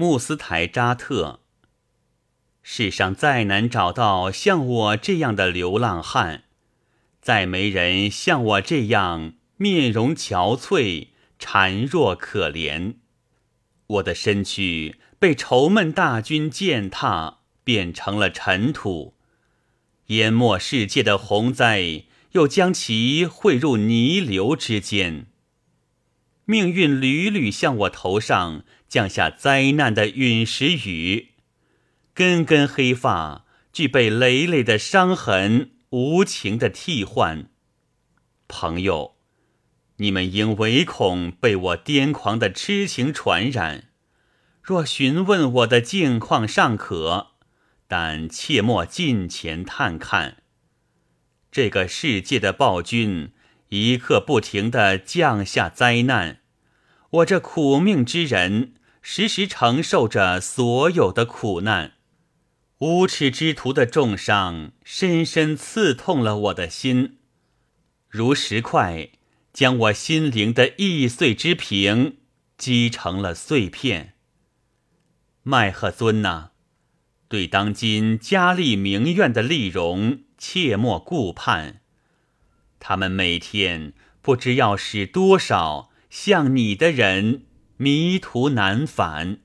穆斯台扎特。世上再难找到像我这样的流浪汉，再没人像我这样面容憔悴、孱弱可怜。我的身躯被愁闷大军践踏，变成了尘土；淹没世界的洪灾，又将其汇入泥流之间。命运屡屡向我头上降下灾难的陨石雨。根根黑发，具备累累的伤痕，无情的替换。朋友，你们应唯恐被我癫狂的痴情传染。若询问我的境况尚可，但切莫近前探看。这个世界的暴君一刻不停地降下灾难，我这苦命之人时时承受着所有的苦难。无耻之徒的重伤，深深刺痛了我的心，如石块将我心灵的易碎之瓶击成了碎片。麦赫尊呐，对当今佳丽名苑的丽容，切莫顾盼。他们每天不知要使多少像你的人迷途难返。